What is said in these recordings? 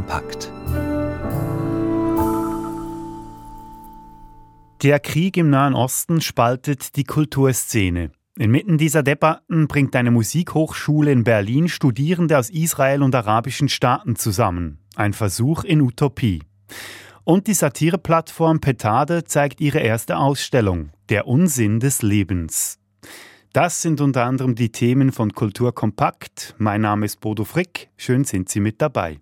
kompakt. Der Krieg im Nahen Osten spaltet die Kulturszene. Inmitten dieser Debatten bringt eine Musikhochschule in Berlin Studierende aus Israel und arabischen Staaten zusammen. Ein Versuch in Utopie. Und die Satireplattform Petade zeigt ihre erste Ausstellung, Der Unsinn des Lebens. Das sind unter anderem die Themen von Kultur Kompakt. Mein Name ist Bodo Frick. Schön sind Sie mit dabei.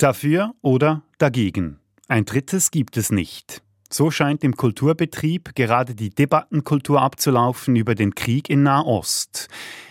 Dafür oder dagegen. Ein drittes gibt es nicht. So scheint im Kulturbetrieb gerade die Debattenkultur abzulaufen über den Krieg in Nahost.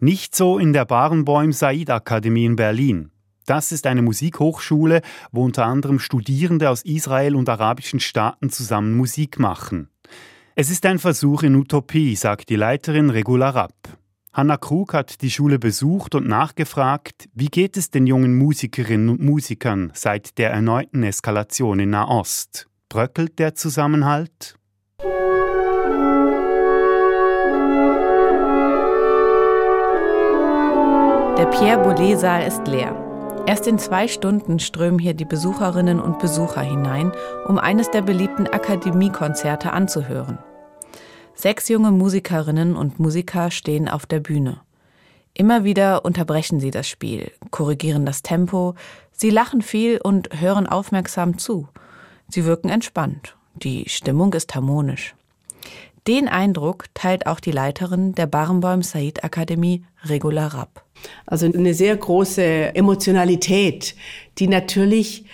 Nicht so in der Barenbäum Said Akademie in Berlin. Das ist eine Musikhochschule, wo unter anderem Studierende aus Israel und arabischen Staaten zusammen Musik machen. Es ist ein Versuch in Utopie, sagt die Leiterin Regula Rapp. Hanna Krug hat die Schule besucht und nachgefragt, wie geht es den jungen Musikerinnen und Musikern seit der erneuten Eskalation in Nahost? Bröckelt der Zusammenhalt? Der Pierre Boulez-Saal ist leer. Erst in zwei Stunden strömen hier die Besucherinnen und Besucher hinein, um eines der beliebten Akademiekonzerte anzuhören. Sechs junge Musikerinnen und Musiker stehen auf der Bühne. Immer wieder unterbrechen sie das Spiel, korrigieren das Tempo, sie lachen viel und hören aufmerksam zu. Sie wirken entspannt. Die Stimmung ist harmonisch. Den Eindruck teilt auch die Leiterin der Barenbäum Said Akademie, Regula Rapp. Also eine sehr große Emotionalität, die natürlich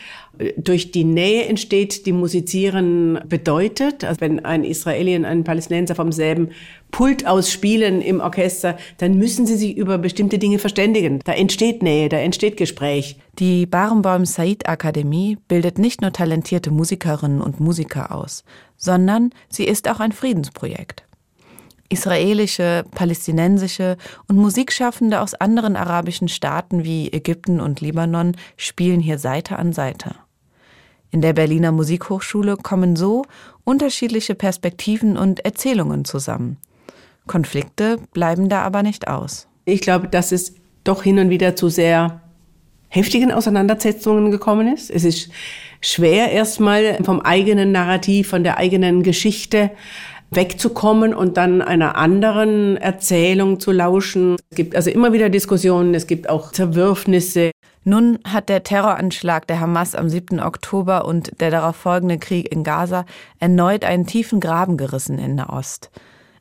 durch die Nähe entsteht, die Musizieren bedeutet. Also wenn ein Israeli und ein Palästinenser vom selben Pult aus spielen im Orchester, dann müssen sie sich über bestimmte Dinge verständigen. Da entsteht Nähe, da entsteht Gespräch. Die Barenbaum Said Akademie bildet nicht nur talentierte Musikerinnen und Musiker aus, sondern sie ist auch ein Friedensprojekt. Israelische, palästinensische und Musikschaffende aus anderen arabischen Staaten wie Ägypten und Libanon spielen hier Seite an Seite. In der Berliner Musikhochschule kommen so unterschiedliche Perspektiven und Erzählungen zusammen. Konflikte bleiben da aber nicht aus. Ich glaube, dass es doch hin und wieder zu sehr heftigen Auseinandersetzungen gekommen ist. Es ist schwer erstmal vom eigenen Narrativ, von der eigenen Geschichte wegzukommen und dann einer anderen Erzählung zu lauschen. Es gibt also immer wieder Diskussionen, es gibt auch Zerwürfnisse. Nun hat der Terroranschlag der Hamas am 7. Oktober und der darauf folgende Krieg in Gaza erneut einen tiefen Graben gerissen in Nahost.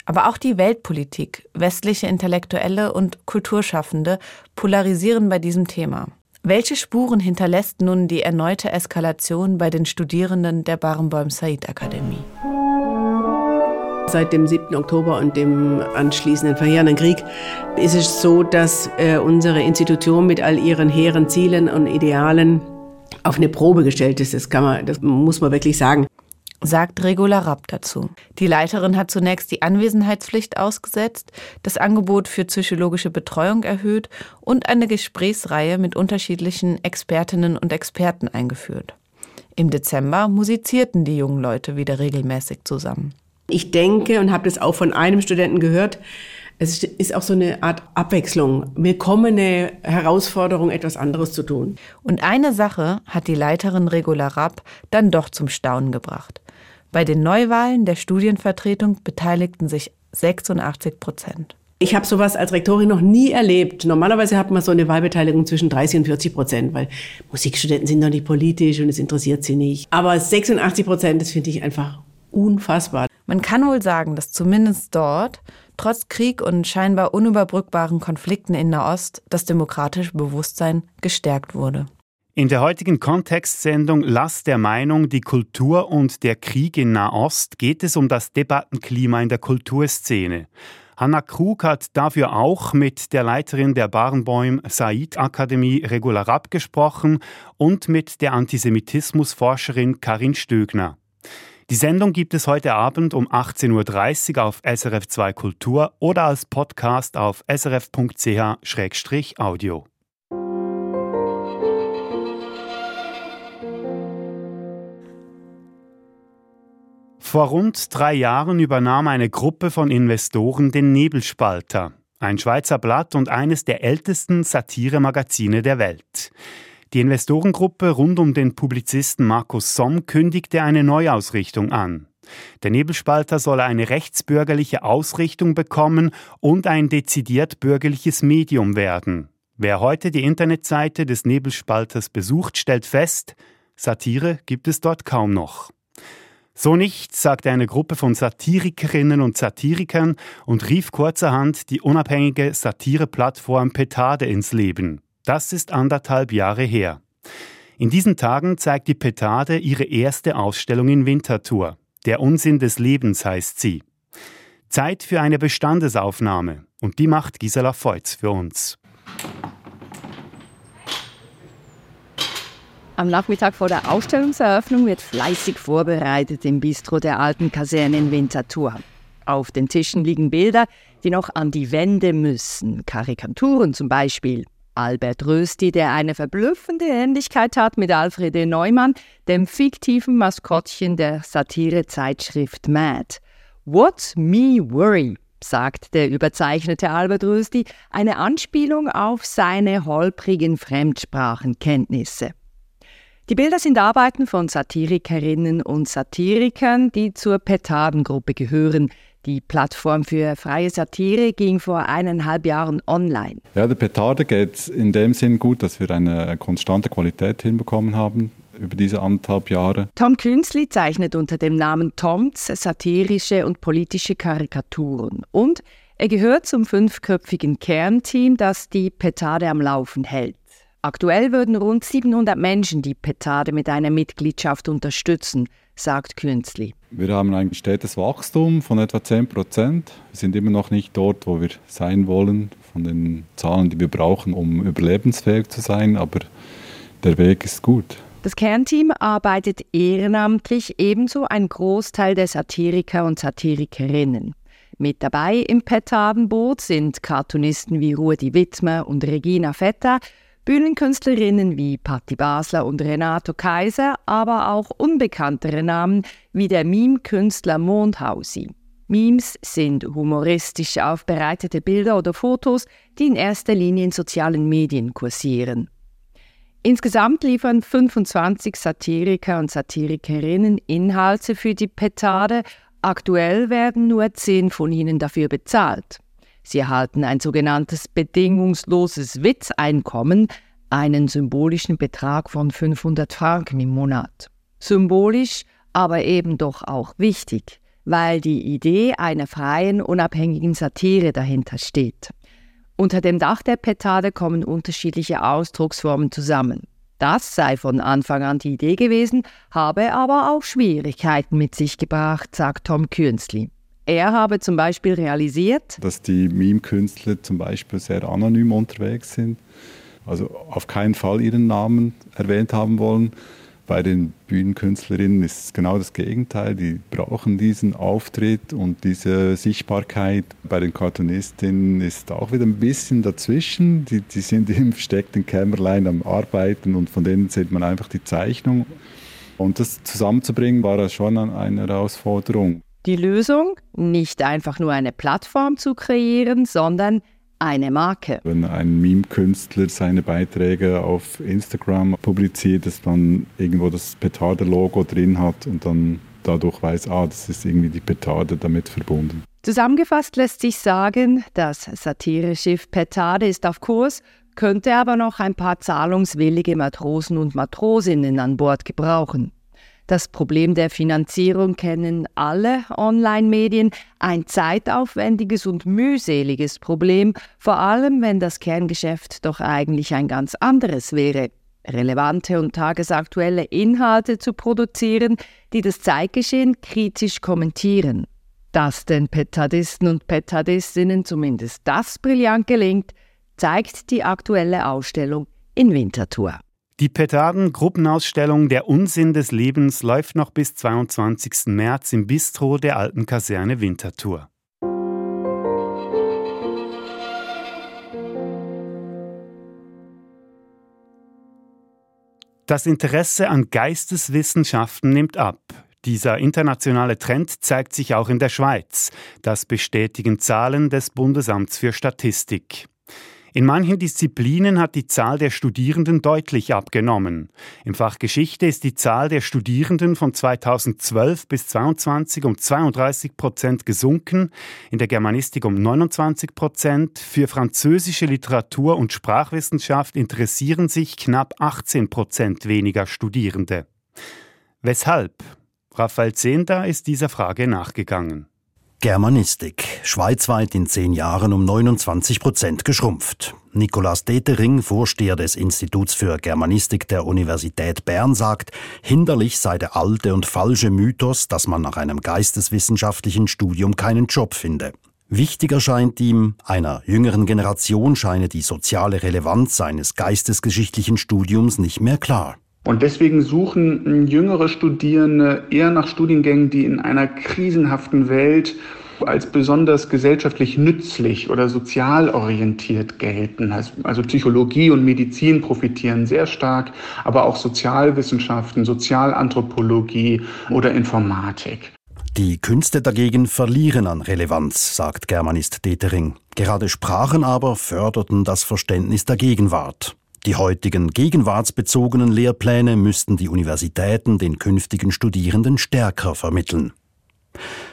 Aber auch die Weltpolitik, westliche Intellektuelle und Kulturschaffende polarisieren bei diesem Thema. Welche Spuren hinterlässt nun die erneute Eskalation bei den Studierenden der Barenbäum Said Akademie? Seit dem 7. Oktober und dem anschließenden verheerenden Krieg ist es so, dass äh, unsere Institution mit all ihren hehren Zielen und Idealen auf eine Probe gestellt ist. Das, kann man, das muss man wirklich sagen. Sagt Regula Rapp dazu. Die Leiterin hat zunächst die Anwesenheitspflicht ausgesetzt, das Angebot für psychologische Betreuung erhöht und eine Gesprächsreihe mit unterschiedlichen Expertinnen und Experten eingeführt. Im Dezember musizierten die jungen Leute wieder regelmäßig zusammen. Ich denke und habe das auch von einem Studenten gehört, es ist auch so eine Art Abwechslung, willkommene Herausforderung, etwas anderes zu tun. Und eine Sache hat die Leiterin Regula Rapp dann doch zum Staunen gebracht. Bei den Neuwahlen der Studienvertretung beteiligten sich 86 Prozent. Ich habe sowas als Rektorin noch nie erlebt. Normalerweise hat man so eine Wahlbeteiligung zwischen 30 und 40 Prozent, weil Musikstudenten sind doch nicht politisch und es interessiert sie nicht. Aber 86 Prozent, das finde ich einfach unfassbar. Man kann wohl sagen, dass zumindest dort, trotz Krieg und scheinbar unüberbrückbaren Konflikten in Nahost, das demokratische Bewusstsein gestärkt wurde. In der heutigen Kontextsendung Lass der Meinung, die Kultur und der Krieg in Nahost geht es um das Debattenklima in der Kulturszene. Hanna Krug hat dafür auch mit der Leiterin der Barenbäum Said Akademie Regula Rapp gesprochen und mit der Antisemitismusforscherin Karin Stögner. Die Sendung gibt es heute Abend um 18.30 Uhr auf SRF 2 Kultur oder als Podcast auf srf.ch-audio. Vor rund drei Jahren übernahm eine Gruppe von Investoren den Nebelspalter, ein Schweizer Blatt und eines der ältesten Satiremagazine der Welt. Die Investorengruppe rund um den Publizisten Markus Somm kündigte eine Neuausrichtung an. Der Nebelspalter solle eine rechtsbürgerliche Ausrichtung bekommen und ein dezidiert bürgerliches Medium werden. Wer heute die Internetseite des Nebelspalters besucht, stellt fest, Satire gibt es dort kaum noch. So nicht, sagte eine Gruppe von Satirikerinnen und Satirikern und rief kurzerhand die unabhängige Satireplattform Petade ins Leben. Das ist anderthalb Jahre her. In diesen Tagen zeigt die Petade ihre erste Ausstellung in Winterthur. Der Unsinn des Lebens heißt sie. Zeit für eine Bestandesaufnahme und die macht Gisela Feutz für uns. Am Nachmittag vor der Ausstellungseröffnung wird fleißig vorbereitet im Bistro der alten Kaserne in Winterthur. Auf den Tischen liegen Bilder, die noch an die Wände müssen. Karikaturen zum Beispiel. Albert Rösti, der eine verblüffende Ähnlichkeit hat mit Alfred e. Neumann, dem fiktiven Maskottchen der Satirezeitschrift Mad. What me worry, sagt der überzeichnete Albert Rösti, eine Anspielung auf seine holprigen Fremdsprachenkenntnisse. Die Bilder sind Arbeiten von Satirikerinnen und Satirikern, die zur Petardengruppe gehören. Die Plattform für freie Satire ging vor eineinhalb Jahren online. Ja, der Petarde geht in dem Sinn gut, dass wir eine konstante Qualität hinbekommen haben über diese anderthalb Jahre. Tom Künzli zeichnet unter dem Namen Toms satirische und politische Karikaturen. Und er gehört zum fünfköpfigen Kernteam, das die Petarde am Laufen hält. Aktuell würden rund 700 Menschen die Petade mit einer Mitgliedschaft unterstützen, sagt Künzli. Wir haben ein stetes Wachstum von etwa 10 Prozent. Wir sind immer noch nicht dort, wo wir sein wollen, von den Zahlen, die wir brauchen, um überlebensfähig zu sein, aber der Weg ist gut. Das Kernteam arbeitet ehrenamtlich, ebenso ein Großteil der Satiriker und Satirikerinnen. Mit dabei im Petadenboot sind Cartoonisten wie Rudi Wittmer und Regina Vetter Bühnenkünstlerinnen wie Patti Basler und Renato Kaiser, aber auch unbekanntere Namen wie der Meme-Künstler Mondhausi. Memes sind humoristisch aufbereitete Bilder oder Fotos, die in erster Linie in sozialen Medien kursieren. Insgesamt liefern 25 Satiriker und Satirikerinnen Inhalte für die Petade. Aktuell werden nur 10 von ihnen dafür bezahlt. Sie erhalten ein sogenanntes bedingungsloses Witzeinkommen, einen symbolischen Betrag von 500 Franken im Monat. Symbolisch, aber eben doch auch wichtig, weil die Idee einer freien, unabhängigen Satire dahinter steht. Unter dem Dach der Petade kommen unterschiedliche Ausdrucksformen zusammen. Das sei von Anfang an die Idee gewesen, habe aber auch Schwierigkeiten mit sich gebracht, sagt Tom Künzli. Er habe zum Beispiel realisiert, dass die Meme-Künstler zum Beispiel sehr anonym unterwegs sind, also auf keinen Fall ihren Namen erwähnt haben wollen. Bei den Bühnenkünstlerinnen ist es genau das Gegenteil. Die brauchen diesen Auftritt und diese Sichtbarkeit. Bei den Cartoonistinnen ist auch wieder ein bisschen dazwischen. Die, die sind im versteckten Kämmerlein am Arbeiten und von denen sieht man einfach die Zeichnung. Und das zusammenzubringen war schon eine Herausforderung. Die Lösung, nicht einfach nur eine Plattform zu kreieren, sondern eine Marke. Wenn ein Meme-Künstler seine Beiträge auf Instagram publiziert, dass man irgendwo das Petarde-Logo drin hat und dann dadurch weiß, ah, das ist irgendwie die Petarde damit verbunden. Zusammengefasst lässt sich sagen, das Satireschiff Petarde ist auf Kurs, könnte aber noch ein paar zahlungswillige Matrosen und Matrosinnen an Bord gebrauchen. Das Problem der Finanzierung kennen alle Online-Medien, ein zeitaufwendiges und mühseliges Problem, vor allem wenn das Kerngeschäft doch eigentlich ein ganz anderes wäre. Relevante und tagesaktuelle Inhalte zu produzieren, die das Zeitgeschehen kritisch kommentieren. Dass den Petadisten und Petadistinnen zumindest das brillant gelingt, zeigt die aktuelle Ausstellung in Winterthur. Die Petarden-Gruppenausstellung Der Unsinn des Lebens läuft noch bis 22. März im Bistro der alten Kaserne Winterthur. Das Interesse an Geisteswissenschaften nimmt ab. Dieser internationale Trend zeigt sich auch in der Schweiz. Das bestätigen Zahlen des Bundesamts für Statistik. In manchen Disziplinen hat die Zahl der Studierenden deutlich abgenommen. Im Fach Geschichte ist die Zahl der Studierenden von 2012 bis 2022 um 32 Prozent gesunken, in der Germanistik um 29 Prozent. Für französische Literatur und Sprachwissenschaft interessieren sich knapp 18 Prozent weniger Studierende. Weshalb? Raphael Zehnder ist dieser Frage nachgegangen. Germanistik. Schweizweit in zehn Jahren um 29 Prozent geschrumpft. Nikolaus Detering, Vorsteher des Instituts für Germanistik der Universität Bern, sagt, hinderlich sei der alte und falsche Mythos, dass man nach einem geisteswissenschaftlichen Studium keinen Job finde. Wichtiger scheint ihm, einer jüngeren Generation scheine die soziale Relevanz seines geistesgeschichtlichen Studiums nicht mehr klar. Und deswegen suchen jüngere Studierende eher nach Studiengängen, die in einer krisenhaften Welt als besonders gesellschaftlich nützlich oder sozial orientiert gelten. Also Psychologie und Medizin profitieren sehr stark, aber auch Sozialwissenschaften, Sozialanthropologie oder Informatik. Die Künste dagegen verlieren an Relevanz, sagt Germanist Detering. Gerade Sprachen aber förderten das Verständnis der Gegenwart. Die heutigen gegenwartsbezogenen Lehrpläne müssten die Universitäten den künftigen Studierenden stärker vermitteln.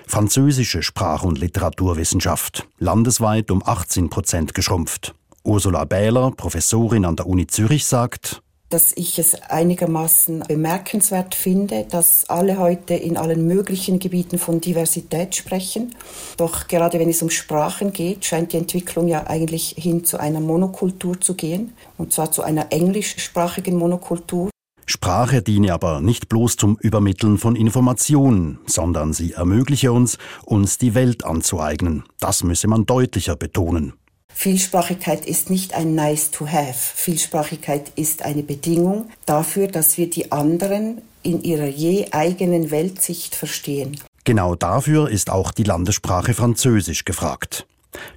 Französische Sprach- und Literaturwissenschaft, landesweit um 18 Prozent geschrumpft. Ursula Bähler, Professorin an der Uni Zürich, sagt, dass ich es einigermaßen bemerkenswert finde, dass alle heute in allen möglichen Gebieten von Diversität sprechen. Doch gerade wenn es um Sprachen geht, scheint die Entwicklung ja eigentlich hin zu einer Monokultur zu gehen, und zwar zu einer englischsprachigen Monokultur. Sprache diene aber nicht bloß zum Übermitteln von Informationen, sondern sie ermögliche uns, uns die Welt anzueignen. Das müsse man deutlicher betonen. Vielsprachigkeit ist nicht ein Nice to have. Vielsprachigkeit ist eine Bedingung dafür, dass wir die anderen in ihrer je eigenen Weltsicht verstehen. Genau dafür ist auch die Landessprache Französisch gefragt.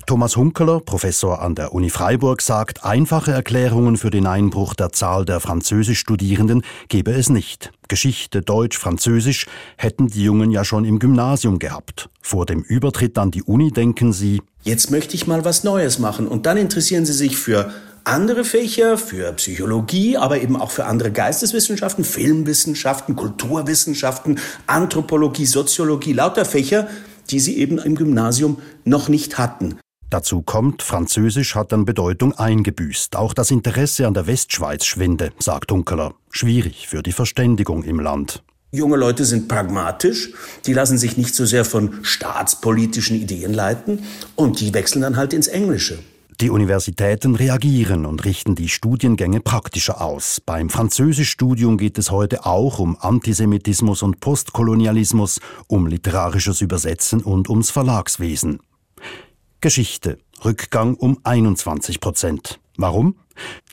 Thomas Hunkeler, Professor an der Uni Freiburg, sagt, einfache Erklärungen für den Einbruch der Zahl der Französischstudierenden gebe es nicht. Geschichte, Deutsch, Französisch hätten die Jungen ja schon im Gymnasium gehabt. Vor dem Übertritt an die Uni denken sie, jetzt möchte ich mal was Neues machen. Und dann interessieren sie sich für andere Fächer, für Psychologie, aber eben auch für andere Geisteswissenschaften, Filmwissenschaften, Kulturwissenschaften, Anthropologie, Soziologie, lauter Fächer, die sie eben im Gymnasium noch nicht hatten. Dazu kommt, Französisch hat an Bedeutung eingebüßt. Auch das Interesse an der Westschweiz schwinde, sagt Dunkeler. Schwierig für die Verständigung im Land. Junge Leute sind pragmatisch, die lassen sich nicht so sehr von staatspolitischen Ideen leiten und die wechseln dann halt ins Englische. Die Universitäten reagieren und richten die Studiengänge praktischer aus. Beim Französischstudium geht es heute auch um Antisemitismus und Postkolonialismus, um literarisches Übersetzen und ums Verlagswesen. Geschichte. Rückgang um 21 Prozent. Warum?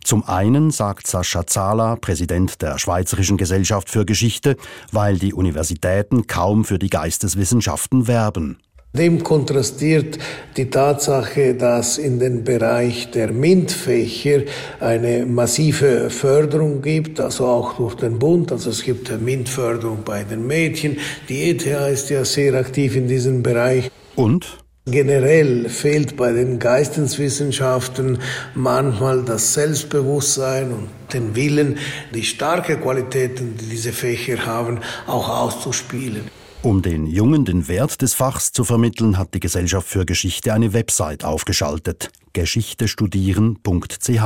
Zum einen, sagt Sascha Zahler, Präsident der Schweizerischen Gesellschaft für Geschichte, weil die Universitäten kaum für die Geisteswissenschaften werben. Dem kontrastiert die Tatsache, dass in den Bereich der MINT-Fächer eine massive Förderung gibt, also auch durch den Bund. Also es gibt MINT-Förderung bei den Mädchen. Die ETH ist ja sehr aktiv in diesem Bereich. Und? Generell fehlt bei den Geisteswissenschaften manchmal das Selbstbewusstsein und den Willen, die starke Qualitäten, die diese Fächer haben, auch auszuspielen. Um den Jungen den Wert des Fachs zu vermitteln, hat die Gesellschaft für Geschichte eine Website aufgeschaltet, geschichtestudieren.ch.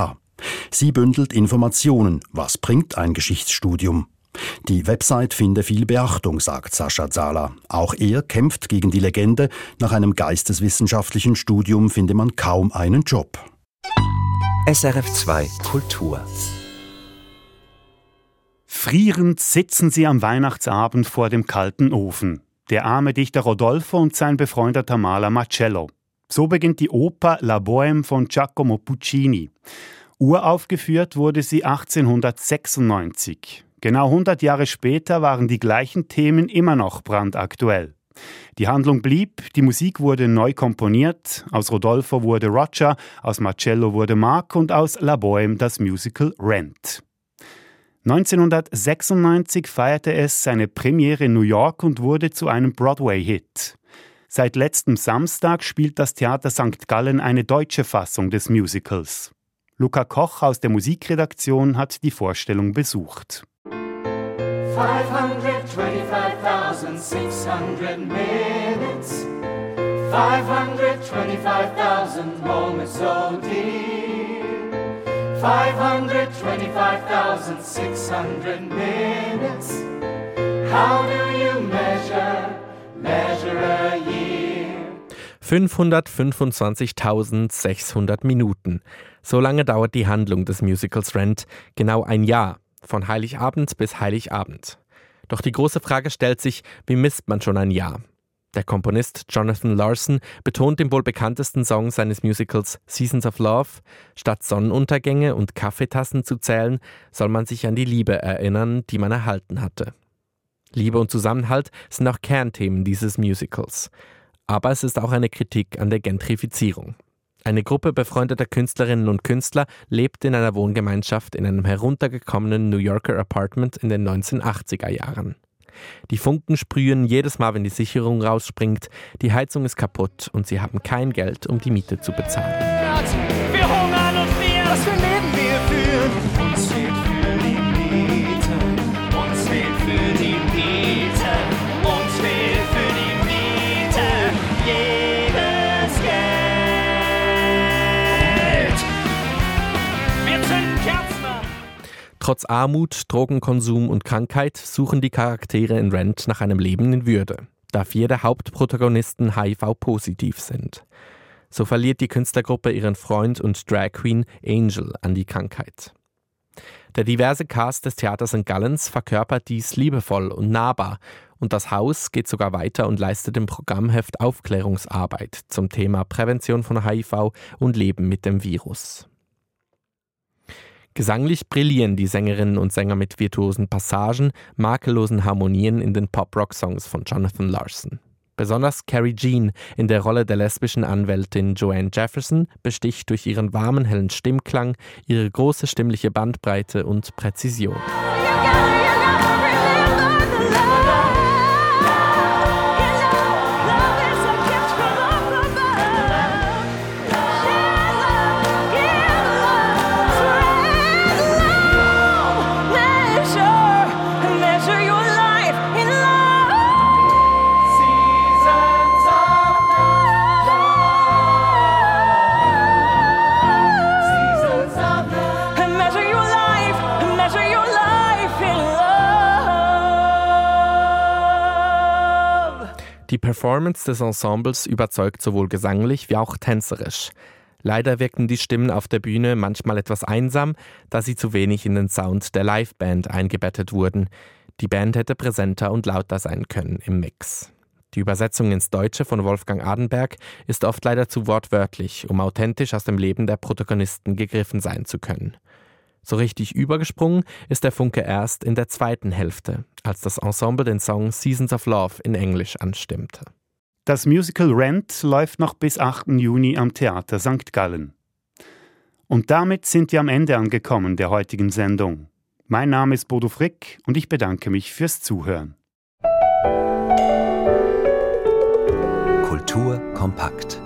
Sie bündelt Informationen, was bringt ein Geschichtsstudium. Die Website finde viel Beachtung, sagt Sascha Zala. Auch er kämpft gegen die Legende, nach einem geisteswissenschaftlichen Studium finde man kaum einen Job. SRF 2 Kultur Frierend sitzen sie am Weihnachtsabend vor dem kalten Ofen. Der arme Dichter Rodolfo und sein befreundeter Maler Marcello. So beginnt die Oper La Bohème von Giacomo Puccini. Uraufgeführt wurde sie 1896. Genau 100 Jahre später waren die gleichen Themen immer noch brandaktuell. Die Handlung blieb, die Musik wurde neu komponiert, aus Rodolfo wurde Roger, aus Marcello wurde Mark und aus La Bohème das Musical Rent. 1996 feierte es seine Premiere in New York und wurde zu einem Broadway-Hit. Seit letztem Samstag spielt das Theater St. Gallen eine deutsche Fassung des Musicals. Luca Koch aus der Musikredaktion hat die Vorstellung besucht. 525,600 minutes 525,000 moments so dear 525,600 minutes How do you measure, measure a year? 525.600 Minuten. So lange dauert die Handlung des Musicals Rent, genau ein Jahr von Heiligabend bis Heiligabend. Doch die große Frage stellt sich, wie misst man schon ein Jahr? Der Komponist Jonathan Larson betont im wohl bekanntesten Song seines Musicals Seasons of Love, statt Sonnenuntergänge und Kaffeetassen zu zählen, soll man sich an die Liebe erinnern, die man erhalten hatte. Liebe und Zusammenhalt sind auch Kernthemen dieses Musicals. Aber es ist auch eine Kritik an der Gentrifizierung. Eine Gruppe befreundeter Künstlerinnen und Künstler lebt in einer Wohngemeinschaft in einem heruntergekommenen New Yorker Apartment in den 1980er Jahren. Die Funken sprühen jedes Mal, wenn die Sicherung rausspringt, die Heizung ist kaputt und sie haben kein Geld, um die Miete zu bezahlen. Wir hungern und wir, Trotz Armut, Drogenkonsum und Krankheit suchen die Charaktere in Rent nach einem Leben in Würde, da vier der Hauptprotagonisten HIV-positiv sind. So verliert die Künstlergruppe ihren Freund und Drag Queen Angel an die Krankheit. Der diverse Cast des Theaters St. Gallens verkörpert dies liebevoll und nahbar und das Haus geht sogar weiter und leistet im Programmheft Aufklärungsarbeit zum Thema Prävention von HIV und Leben mit dem Virus. Gesanglich brillieren die Sängerinnen und Sänger mit virtuosen Passagen, makellosen Harmonien in den Pop-Rock-Songs von Jonathan Larson. Besonders Carrie Jean in der Rolle der lesbischen Anwältin Joanne Jefferson besticht durch ihren warmen, hellen Stimmklang, ihre große stimmliche Bandbreite und Präzision. Performance des Ensembles überzeugt sowohl gesanglich wie auch tänzerisch. Leider wirkten die Stimmen auf der Bühne manchmal etwas einsam, da sie zu wenig in den Sound der Liveband eingebettet wurden. Die Band hätte präsenter und lauter sein können im Mix. Die Übersetzung ins Deutsche von Wolfgang Adenberg ist oft leider zu wortwörtlich, um authentisch aus dem Leben der Protagonisten gegriffen sein zu können. So richtig übergesprungen ist der Funke erst in der zweiten Hälfte, als das Ensemble den Song Seasons of Love in Englisch anstimmte. Das Musical Rent läuft noch bis 8. Juni am Theater St. Gallen. Und damit sind wir am Ende angekommen der heutigen Sendung. Mein Name ist Bodo Frick und ich bedanke mich fürs Zuhören. Kultur kompakt.